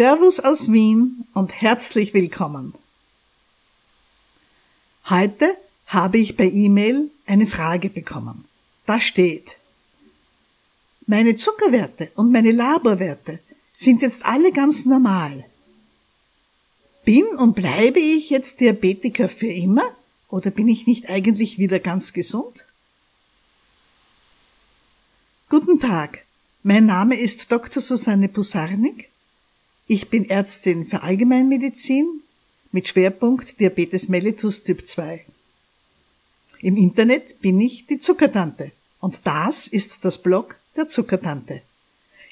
Servus aus Wien und herzlich willkommen. Heute habe ich per E-Mail eine Frage bekommen. Da steht, meine Zuckerwerte und meine Laborwerte sind jetzt alle ganz normal. Bin und bleibe ich jetzt Diabetiker für immer oder bin ich nicht eigentlich wieder ganz gesund? Guten Tag, mein Name ist Dr. Susanne Pusarnik. Ich bin Ärztin für Allgemeinmedizin mit Schwerpunkt Diabetes mellitus Typ 2. Im Internet bin ich die Zuckertante und das ist das Blog der Zuckertante.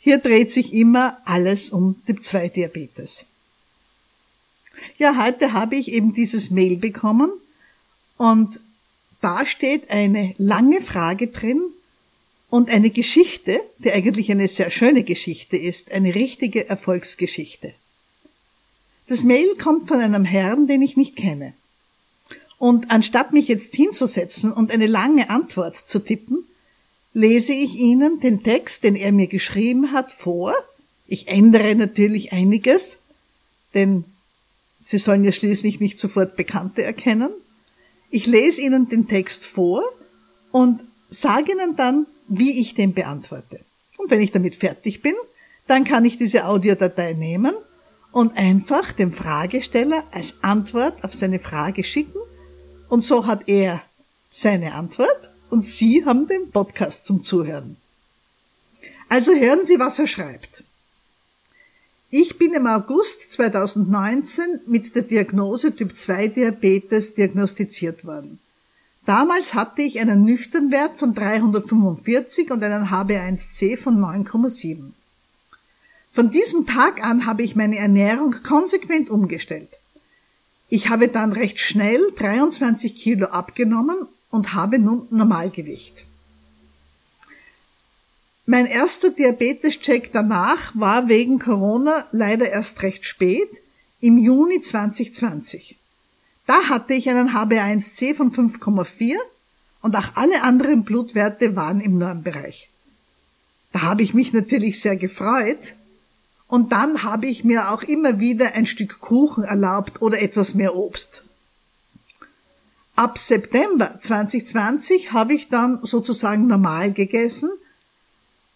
Hier dreht sich immer alles um Typ 2 Diabetes. Ja, heute habe ich eben dieses Mail bekommen und da steht eine lange Frage drin und eine Geschichte, die eigentlich eine sehr schöne Geschichte ist, eine richtige Erfolgsgeschichte. Das Mail kommt von einem Herrn, den ich nicht kenne. Und anstatt mich jetzt hinzusetzen und eine lange Antwort zu tippen, lese ich Ihnen den Text, den er mir geschrieben hat, vor. Ich ändere natürlich einiges, denn Sie sollen ja schließlich nicht sofort Bekannte erkennen. Ich lese Ihnen den Text vor und sage Ihnen dann, wie ich den beantworte. Und wenn ich damit fertig bin, dann kann ich diese Audiodatei nehmen und einfach dem Fragesteller als Antwort auf seine Frage schicken und so hat er seine Antwort und Sie haben den Podcast zum Zuhören. Also hören Sie, was er schreibt. Ich bin im August 2019 mit der Diagnose Typ 2 Diabetes diagnostiziert worden. Damals hatte ich einen Nüchternwert von 345 und einen HB1C von 9,7. Von diesem Tag an habe ich meine Ernährung konsequent umgestellt. Ich habe dann recht schnell 23 Kilo abgenommen und habe nun Normalgewicht. Mein erster Diabetes-Check danach war wegen Corona leider erst recht spät, im Juni 2020. Da hatte ich einen HB1C von 5,4 und auch alle anderen Blutwerte waren im Normbereich. Da habe ich mich natürlich sehr gefreut und dann habe ich mir auch immer wieder ein Stück Kuchen erlaubt oder etwas mehr Obst. Ab September 2020 habe ich dann sozusagen normal gegessen –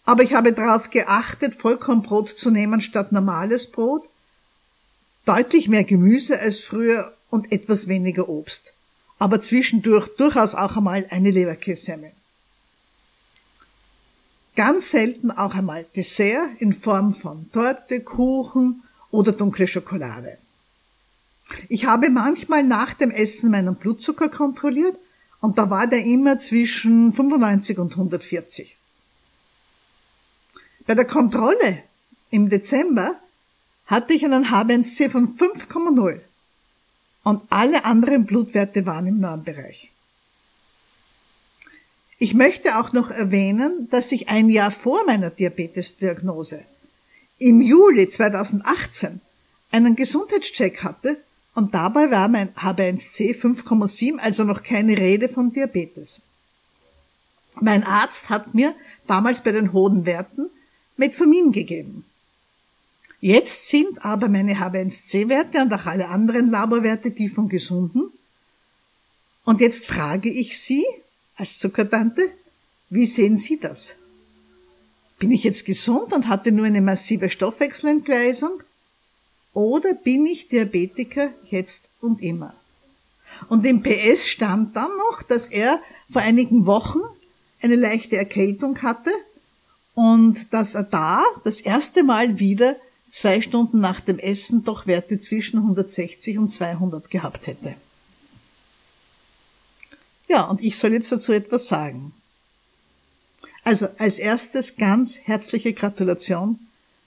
aber ich habe darauf geachtet, Vollkornbrot zu nehmen statt normales Brot, deutlich mehr Gemüse als früher und etwas weniger Obst. Aber zwischendurch durchaus auch einmal eine Leberkässemmel. Ganz selten auch einmal Dessert in Form von Torte, Kuchen oder dunkle Schokolade. Ich habe manchmal nach dem Essen meinen Blutzucker kontrolliert und da war der immer zwischen 95 und 140. Bei der Kontrolle im Dezember hatte ich einen HbA1c von 5,0 und alle anderen Blutwerte waren im Normbereich. Ich möchte auch noch erwähnen, dass ich ein Jahr vor meiner Diabetesdiagnose im Juli 2018 einen Gesundheitscheck hatte und dabei war mein HbA1c 5,7, also noch keine Rede von Diabetes. Mein Arzt hat mir damals bei den hohen Werten Metformin gegeben. Jetzt sind aber meine H1C-Werte und auch alle anderen Laborwerte die von Gesunden. Und jetzt frage ich Sie als Zuckertante, wie sehen Sie das? Bin ich jetzt gesund und hatte nur eine massive Stoffwechselentgleisung? Oder bin ich Diabetiker jetzt und immer? Und im PS stand dann noch, dass er vor einigen Wochen eine leichte Erkältung hatte und dass er da das erste Mal wieder zwei Stunden nach dem Essen doch Werte zwischen 160 und 200 gehabt hätte. Ja, und ich soll jetzt dazu etwas sagen. Also als erstes ganz herzliche Gratulation.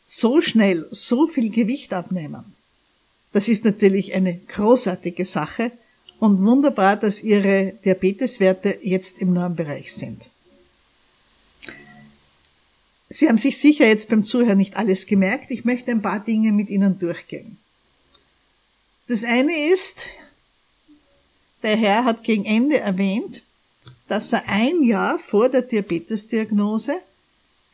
So schnell so viel Gewicht abnehmen. Das ist natürlich eine großartige Sache und wunderbar, dass Ihre Diabeteswerte jetzt im Normbereich sind. Sie haben sich sicher jetzt beim Zuhören nicht alles gemerkt. Ich möchte ein paar Dinge mit Ihnen durchgehen. Das eine ist, der Herr hat gegen Ende erwähnt, dass er ein Jahr vor der Diabetesdiagnose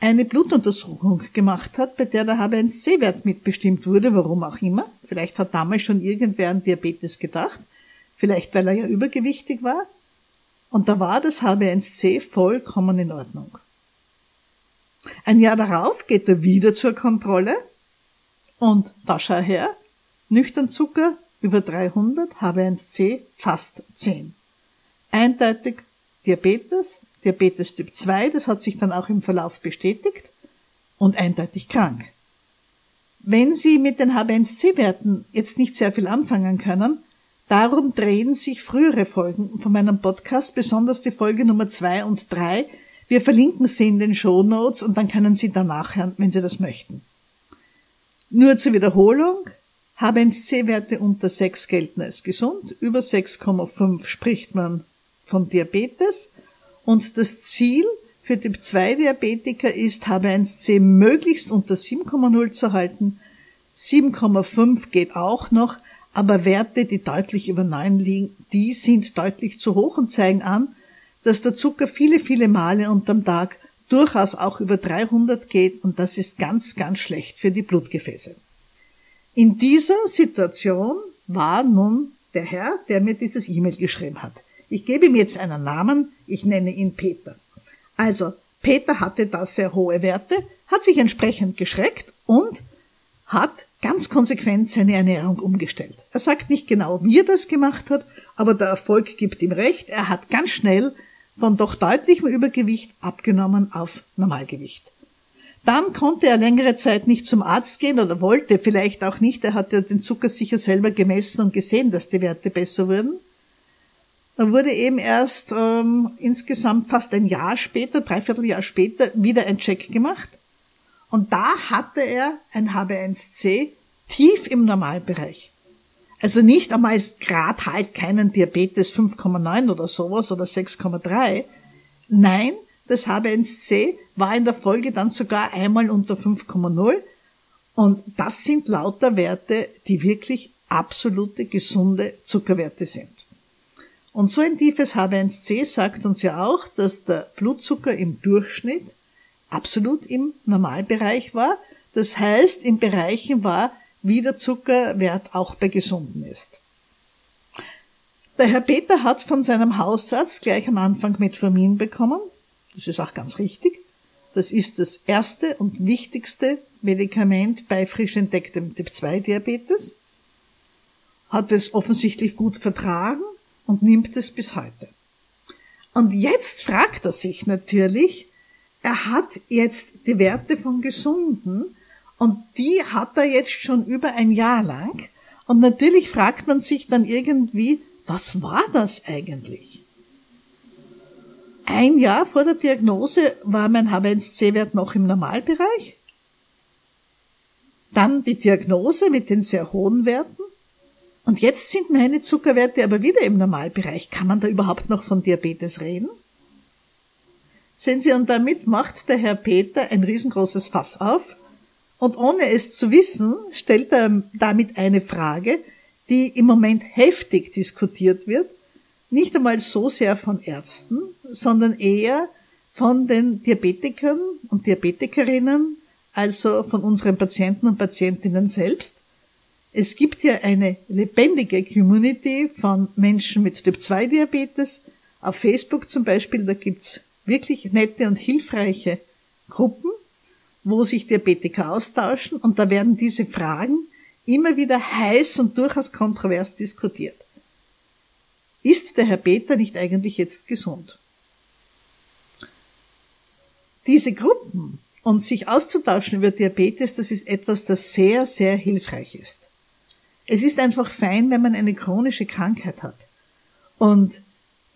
eine Blutuntersuchung gemacht hat, bei der der HbA1c-Wert mitbestimmt wurde, warum auch immer. Vielleicht hat damals schon irgendwer an Diabetes gedacht, vielleicht weil er ja übergewichtig war. Und da war das HbA1c vollkommen in Ordnung. Ein Jahr darauf geht er wieder zur Kontrolle und da schau her, nüchtern Zucker über 300, HbA1c fast 10. Eindeutig Diabetes, Diabetes Typ 2, das hat sich dann auch im Verlauf bestätigt und eindeutig krank. Wenn Sie mit den HbA1c-Werten jetzt nicht sehr viel anfangen können, darum drehen sich frühere Folgen von meinem Podcast, besonders die Folge Nummer 2 und 3. Wir verlinken sie in den Show Notes und dann können Sie danach hören, wenn Sie das möchten. Nur zur Wiederholung, HbA1c-Werte unter 6 gelten als gesund, über 6,5 spricht man von Diabetes und das Ziel für Typ 2 Diabetiker ist, HbA1c möglichst unter 7,0 zu halten. 7,5 geht auch noch, aber Werte, die deutlich über 9 liegen, die sind deutlich zu hoch und zeigen an, dass der Zucker viele, viele Male unterm Tag durchaus auch über 300 geht und das ist ganz, ganz schlecht für die Blutgefäße. In dieser Situation war nun der Herr, der mir dieses E-Mail geschrieben hat. Ich gebe ihm jetzt einen Namen, ich nenne ihn Peter. Also, Peter hatte da sehr hohe Werte, hat sich entsprechend geschreckt und hat ganz konsequent seine Ernährung umgestellt. Er sagt nicht genau, wie er das gemacht hat, aber der Erfolg gibt ihm recht. Er hat ganz schnell von doch deutlichem Übergewicht abgenommen auf Normalgewicht. Dann konnte er längere Zeit nicht zum Arzt gehen oder wollte vielleicht auch nicht. Er hat ja den Zucker sicher selber gemessen und gesehen, dass die Werte besser wurden. Da wurde eben erst ähm, insgesamt fast ein Jahr später, dreiviertel Jahr später, wieder ein Check gemacht. Und da hatte er ein HB1C tief im Normalbereich. Also nicht einmal grad halt keinen Diabetes 5,9 oder sowas oder 6,3. Nein, das HB1C war in der Folge dann sogar einmal unter 5,0. Und das sind lauter Werte, die wirklich absolute gesunde Zuckerwerte sind. Und so ein tiefes H1C sagt uns ja auch, dass der Blutzucker im Durchschnitt absolut im Normalbereich war. Das heißt, in Bereichen war, wie der Zuckerwert auch bei Gesunden ist. Der Herr Peter hat von seinem Hausarzt gleich am Anfang Metformin bekommen. Das ist auch ganz richtig. Das ist das erste und wichtigste Medikament bei frisch entdecktem Typ 2 Diabetes. Hat es offensichtlich gut vertragen und nimmt es bis heute. Und jetzt fragt er sich natürlich, er hat jetzt die Werte von Gesunden und die hat er jetzt schon über ein Jahr lang. Und natürlich fragt man sich dann irgendwie, was war das eigentlich? Ein Jahr vor der Diagnose war mein H1C-Wert noch im Normalbereich. Dann die Diagnose mit den sehr hohen Werten. Und jetzt sind meine Zuckerwerte aber wieder im Normalbereich. Kann man da überhaupt noch von Diabetes reden? Sehen Sie, und damit macht der Herr Peter ein riesengroßes Fass auf. Und ohne es zu wissen, stellt er damit eine Frage, die im Moment heftig diskutiert wird. Nicht einmal so sehr von Ärzten, sondern eher von den Diabetikern und Diabetikerinnen, also von unseren Patienten und Patientinnen selbst. Es gibt ja eine lebendige Community von Menschen mit Typ-2-Diabetes. Auf Facebook zum Beispiel, da gibt's wirklich nette und hilfreiche Gruppen, wo sich Diabetiker austauschen und da werden diese Fragen immer wieder heiß und durchaus kontrovers diskutiert. Ist der Herr Peter nicht eigentlich jetzt gesund? Diese Gruppen und sich auszutauschen über Diabetes, das ist etwas, das sehr, sehr hilfreich ist. Es ist einfach fein, wenn man eine chronische Krankheit hat und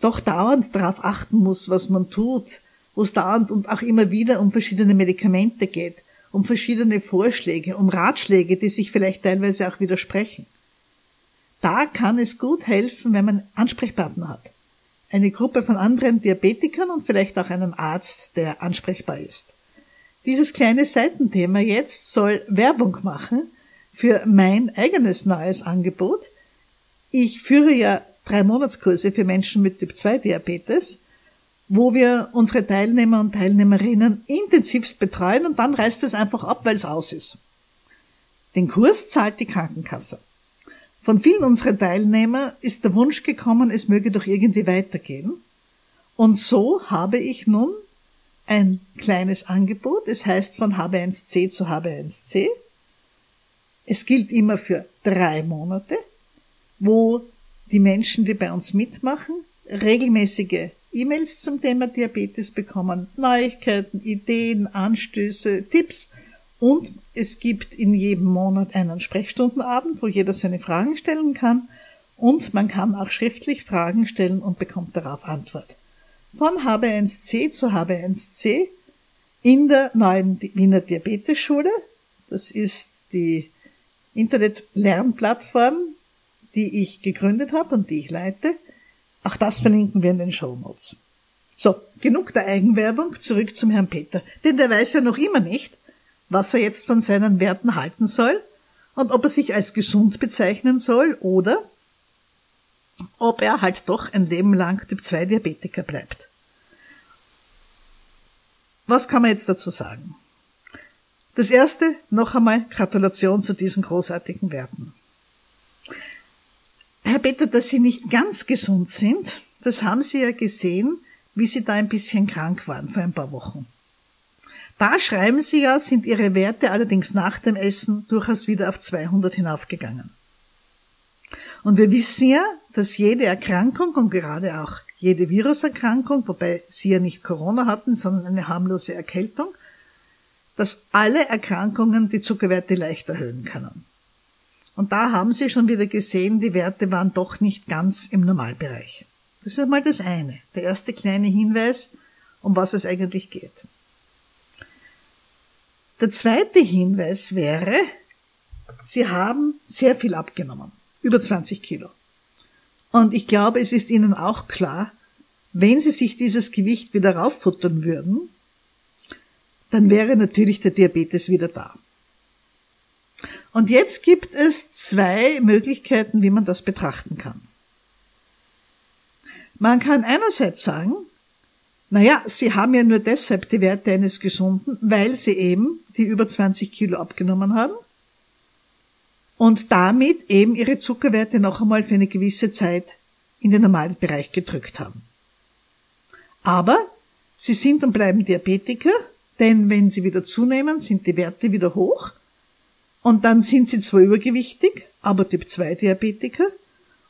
doch dauernd darauf achten muss, was man tut, wo es dauernd und auch immer wieder um verschiedene Medikamente geht, um verschiedene Vorschläge, um Ratschläge, die sich vielleicht teilweise auch widersprechen. Da kann es gut helfen, wenn man Ansprechpartner hat. Eine Gruppe von anderen Diabetikern und vielleicht auch einen Arzt, der ansprechbar ist. Dieses kleine Seitenthema jetzt soll Werbung machen für mein eigenes neues Angebot. Ich führe ja drei Monatskurse für Menschen mit Typ 2 Diabetes wo wir unsere Teilnehmer und Teilnehmerinnen intensivst betreuen und dann reißt es einfach ab, weil es aus ist. Den Kurs zahlt die Krankenkasse. Von vielen unserer Teilnehmer ist der Wunsch gekommen, es möge doch irgendwie weitergehen. Und so habe ich nun ein kleines Angebot. Es heißt von HB1C zu HB1C. Es gilt immer für drei Monate, wo die Menschen, die bei uns mitmachen, regelmäßige E-Mails zum Thema Diabetes bekommen, Neuigkeiten, Ideen, Anstöße, Tipps und es gibt in jedem Monat einen Sprechstundenabend, wo jeder seine Fragen stellen kann und man kann auch schriftlich Fragen stellen und bekommt darauf Antwort. Von HB1C zu HB1C in der neuen Wiener Diabetesschule. Das ist die Internet-Lernplattform, die ich gegründet habe und die ich leite. Auch das verlinken wir in den Show Notes. So, genug der Eigenwerbung, zurück zum Herrn Peter. Denn der weiß ja noch immer nicht, was er jetzt von seinen Werten halten soll und ob er sich als gesund bezeichnen soll oder ob er halt doch ein Leben lang Typ 2 Diabetiker bleibt. Was kann man jetzt dazu sagen? Das erste, noch einmal Gratulation zu diesen großartigen Werten. Herr Peter, dass Sie nicht ganz gesund sind, das haben Sie ja gesehen, wie Sie da ein bisschen krank waren vor ein paar Wochen. Da schreiben Sie ja, sind Ihre Werte allerdings nach dem Essen durchaus wieder auf 200 hinaufgegangen. Und wir wissen ja, dass jede Erkrankung und gerade auch jede Viruserkrankung, wobei Sie ja nicht Corona hatten, sondern eine harmlose Erkältung, dass alle Erkrankungen die Zuckerwerte leicht erhöhen können. Und da haben Sie schon wieder gesehen, die Werte waren doch nicht ganz im Normalbereich. Das ist einmal das eine, der erste kleine Hinweis, um was es eigentlich geht. Der zweite Hinweis wäre, Sie haben sehr viel abgenommen, über 20 Kilo. Und ich glaube, es ist Ihnen auch klar, wenn Sie sich dieses Gewicht wieder rauffuttern würden, dann wäre natürlich der Diabetes wieder da. Und jetzt gibt es zwei Möglichkeiten, wie man das betrachten kann. Man kann einerseits sagen, naja, Sie haben ja nur deshalb die Werte eines Gesunden, weil Sie eben die über 20 Kilo abgenommen haben und damit eben Ihre Zuckerwerte noch einmal für eine gewisse Zeit in den normalen Bereich gedrückt haben. Aber Sie sind und bleiben Diabetiker, denn wenn Sie wieder zunehmen, sind die Werte wieder hoch und dann sind sie zwar übergewichtig, aber Typ 2 Diabetiker.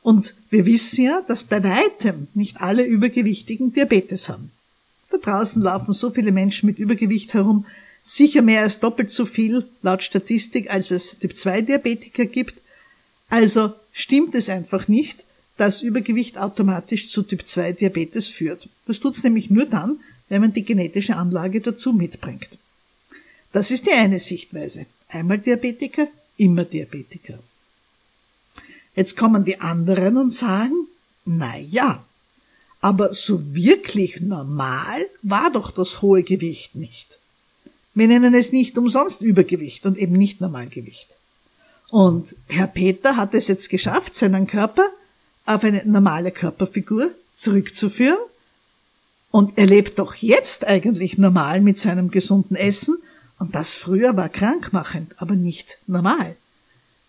Und wir wissen ja, dass bei weitem nicht alle Übergewichtigen Diabetes haben. Da draußen laufen so viele Menschen mit Übergewicht herum, sicher mehr als doppelt so viel laut Statistik, als es Typ 2 Diabetiker gibt. Also stimmt es einfach nicht, dass Übergewicht automatisch zu Typ 2 Diabetes führt. Das tut's nämlich nur dann, wenn man die genetische Anlage dazu mitbringt. Das ist die eine Sichtweise. Einmal Diabetiker, immer Diabetiker. Jetzt kommen die anderen und sagen, na ja, aber so wirklich normal war doch das hohe Gewicht nicht. Wir nennen es nicht umsonst Übergewicht und eben nicht Normalgewicht. Und Herr Peter hat es jetzt geschafft, seinen Körper auf eine normale Körperfigur zurückzuführen. Und er lebt doch jetzt eigentlich normal mit seinem gesunden Essen und das früher war krankmachend, aber nicht normal.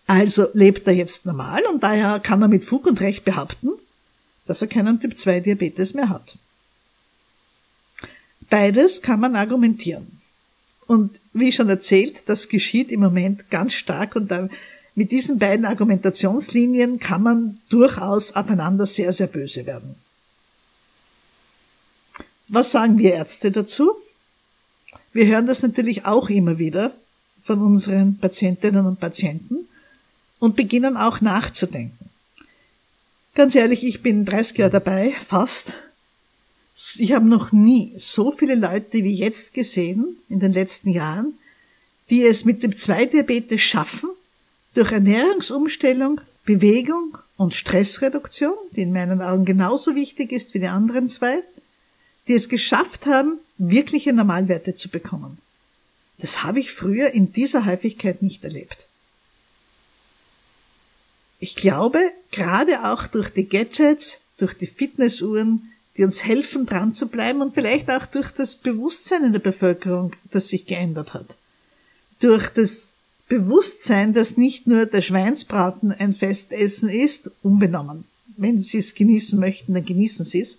Also lebt er jetzt normal und daher kann er mit Fug und Recht behaupten, dass er keinen Typ 2 Diabetes mehr hat. Beides kann man argumentieren. Und wie schon erzählt, das geschieht im Moment ganz stark und mit diesen beiden Argumentationslinien kann man durchaus aufeinander sehr, sehr böse werden. Was sagen wir Ärzte dazu? Wir hören das natürlich auch immer wieder von unseren Patientinnen und Patienten und beginnen auch nachzudenken. Ganz ehrlich, ich bin 30 Jahre dabei, fast. Ich habe noch nie so viele Leute wie jetzt gesehen in den letzten Jahren, die es mit dem 2-Diabetes schaffen, durch Ernährungsumstellung, Bewegung und Stressreduktion, die in meinen Augen genauso wichtig ist wie die anderen zwei, die es geschafft haben, wirkliche Normalwerte zu bekommen. Das habe ich früher in dieser Häufigkeit nicht erlebt. Ich glaube, gerade auch durch die Gadgets, durch die Fitnessuhren, die uns helfen, dran zu bleiben und vielleicht auch durch das Bewusstsein in der Bevölkerung, das sich geändert hat. Durch das Bewusstsein, dass nicht nur der Schweinsbraten ein Festessen ist, unbenommen. Wenn Sie es genießen möchten, dann genießen Sie es.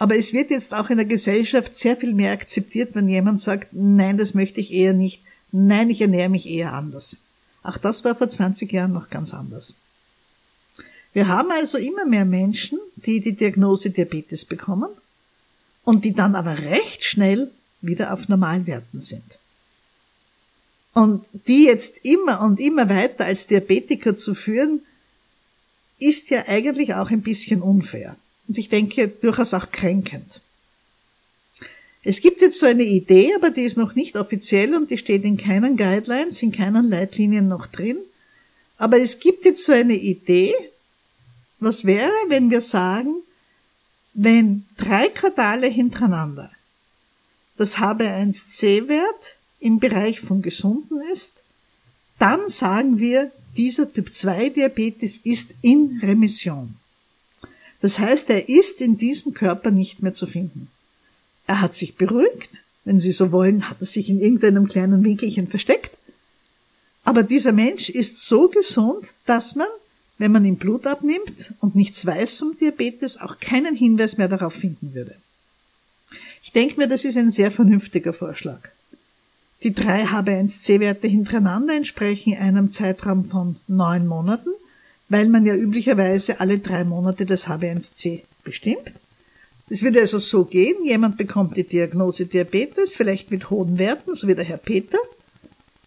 Aber es wird jetzt auch in der Gesellschaft sehr viel mehr akzeptiert, wenn jemand sagt, nein, das möchte ich eher nicht, nein, ich ernähre mich eher anders. Auch das war vor 20 Jahren noch ganz anders. Wir haben also immer mehr Menschen, die die Diagnose Diabetes bekommen und die dann aber recht schnell wieder auf Normalwerten sind. Und die jetzt immer und immer weiter als Diabetiker zu führen, ist ja eigentlich auch ein bisschen unfair. Und ich denke durchaus auch kränkend. Es gibt jetzt so eine Idee, aber die ist noch nicht offiziell und die steht in keinen Guidelines, in keinen Leitlinien noch drin. Aber es gibt jetzt so eine Idee, was wäre, wenn wir sagen, wenn drei Quartale hintereinander das HB1C-Wert im Bereich von gesunden ist, dann sagen wir, dieser Typ 2 Diabetes ist in Remission. Das heißt, er ist in diesem Körper nicht mehr zu finden. Er hat sich beruhigt, wenn Sie so wollen, hat er sich in irgendeinem kleinen Winkelchen versteckt. Aber dieser Mensch ist so gesund, dass man wenn man ihm Blut abnimmt und nichts weiß vom Diabetes, auch keinen Hinweis mehr darauf finden würde. Ich denke mir, das ist ein sehr vernünftiger Vorschlag. Die drei HB1C-Werte hintereinander entsprechen einem Zeitraum von neun Monaten, weil man ja üblicherweise alle drei Monate das HB1C bestimmt. Es würde also so gehen, jemand bekommt die Diagnose Diabetes, vielleicht mit hohen Werten, so wie der Herr Peter,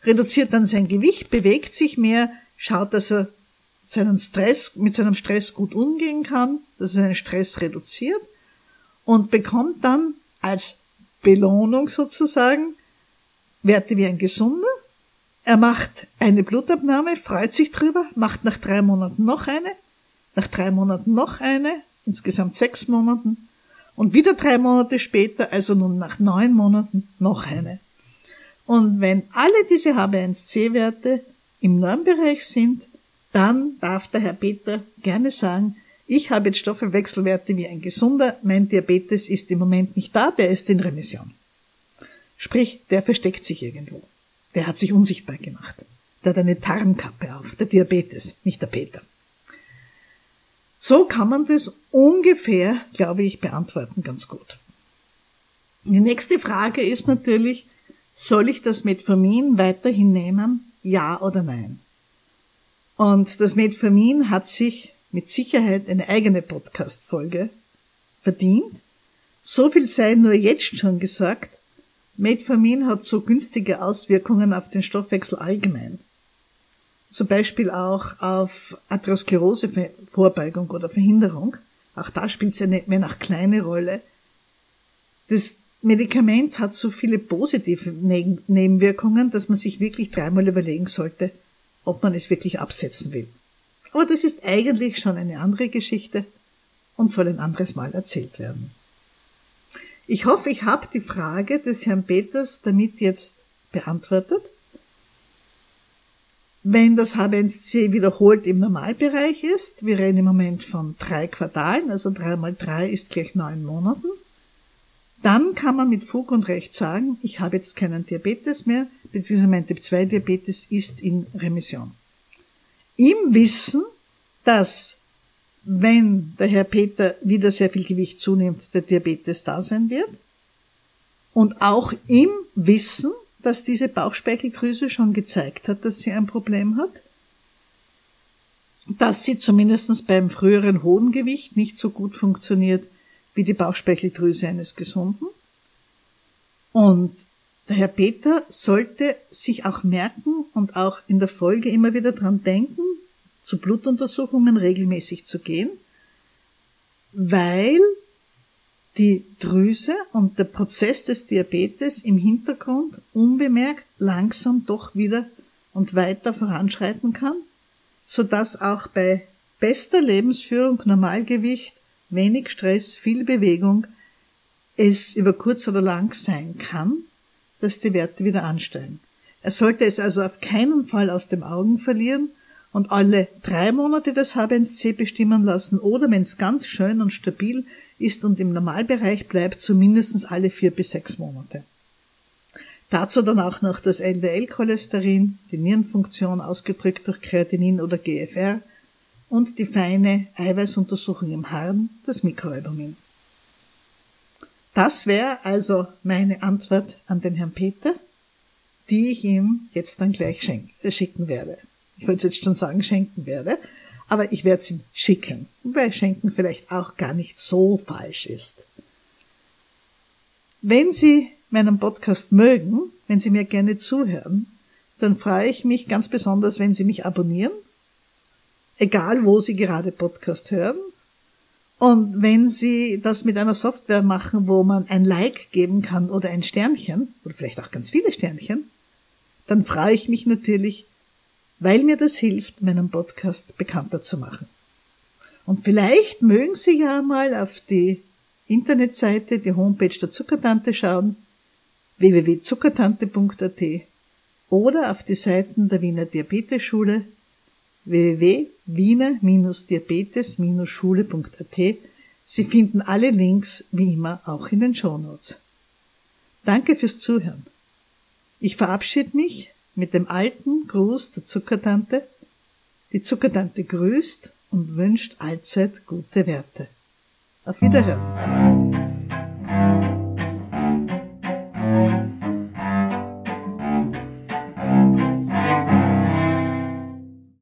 reduziert dann sein Gewicht, bewegt sich mehr, schaut, dass er seinen Stress, mit seinem Stress gut umgehen kann, dass er seinen Stress reduziert und bekommt dann als Belohnung sozusagen Werte wie ein Gesunder. Er macht eine Blutabnahme, freut sich drüber, macht nach drei Monaten noch eine, nach drei Monaten noch eine, insgesamt sechs Monaten und wieder drei Monate später, also nun nach neun Monaten, noch eine. Und wenn alle diese HB1C-Werte im Normbereich sind, dann darf der Herr Peter gerne sagen, ich habe jetzt Stoffwechselwerte wie ein gesunder, mein Diabetes ist im Moment nicht da, der ist in Remission. Sprich, der versteckt sich irgendwo. Der hat sich unsichtbar gemacht. Der hat eine Tarnkappe auf, der Diabetes, nicht der Peter. So kann man das ungefähr, glaube ich, beantworten ganz gut. Die nächste Frage ist natürlich, soll ich das Metformin weiterhin nehmen? Ja oder nein? Und das Metformin hat sich mit Sicherheit eine eigene Podcast-Folge verdient. So viel sei nur jetzt schon gesagt. Metformin hat so günstige Auswirkungen auf den Stoffwechsel allgemein. Zum Beispiel auch auf Atherosklerose-Vorbeugung oder Verhinderung. Auch da spielt es eine, wenn auch kleine Rolle. Das Medikament hat so viele positive Nebenwirkungen, dass man sich wirklich dreimal überlegen sollte, ob man es wirklich absetzen will. Aber das ist eigentlich schon eine andere Geschichte und soll ein anderes Mal erzählt werden. Ich hoffe, ich habe die Frage des Herrn Peters damit jetzt beantwortet. Wenn das H1C wiederholt im Normalbereich ist, wir reden im Moment von drei Quartalen, also drei mal drei ist gleich neun Monaten, dann kann man mit Fug und Recht sagen, ich habe jetzt keinen Diabetes mehr, beziehungsweise mein Typ 2 Diabetes ist in Remission. Im Wissen, dass wenn der Herr Peter wieder sehr viel Gewicht zunimmt, der Diabetes da sein wird. Und auch im Wissen, dass diese Bauchspeicheldrüse schon gezeigt hat, dass sie ein Problem hat, dass sie zumindest beim früheren hohen Gewicht nicht so gut funktioniert wie die Bauchspeicheldrüse eines Gesunden. Und der Herr Peter sollte sich auch merken und auch in der Folge immer wieder dran denken, zu Blutuntersuchungen regelmäßig zu gehen, weil die Drüse und der Prozess des Diabetes im Hintergrund unbemerkt langsam doch wieder und weiter voranschreiten kann, so dass auch bei bester Lebensführung, Normalgewicht wenig Stress, viel Bewegung es über kurz oder lang sein kann, dass die Werte wieder ansteigen. Er sollte es also auf keinen Fall aus dem Augen verlieren und alle drei Monate das H1C bestimmen lassen oder wenn es ganz schön und stabil ist und im Normalbereich bleibt, zumindest alle vier bis sechs Monate. Dazu dann auch noch das LDL-Cholesterin, die Nierenfunktion ausgedrückt durch Kreatinin oder GFR und die feine Eiweißuntersuchung im Harn, das Mikroalbumin. Das wäre also meine Antwort an den Herrn Peter, die ich ihm jetzt dann gleich äh, schicken werde. Ich wollte jetzt schon sagen, schenken werde, aber ich werde es ihm schicken, weil schenken vielleicht auch gar nicht so falsch ist. Wenn Sie meinen Podcast mögen, wenn Sie mir gerne zuhören, dann freue ich mich ganz besonders, wenn Sie mich abonnieren, egal wo Sie gerade Podcast hören, und wenn Sie das mit einer Software machen, wo man ein Like geben kann oder ein Sternchen, oder vielleicht auch ganz viele Sternchen, dann freue ich mich natürlich, weil mir das hilft, meinen Podcast bekannter zu machen. Und vielleicht mögen Sie ja mal auf die Internetseite, die Homepage der Zuckertante schauen, www.zuckertante.at oder auf die Seiten der Wiener Diabetesschule www.wiener-diabetes-schule.at. Sie finden alle Links wie immer auch in den Shownotes. Danke fürs Zuhören. Ich verabschiede mich mit dem alten Gruß der Zuckertante. Die Zuckertante grüßt und wünscht allzeit gute Werte. Auf Wiederhören.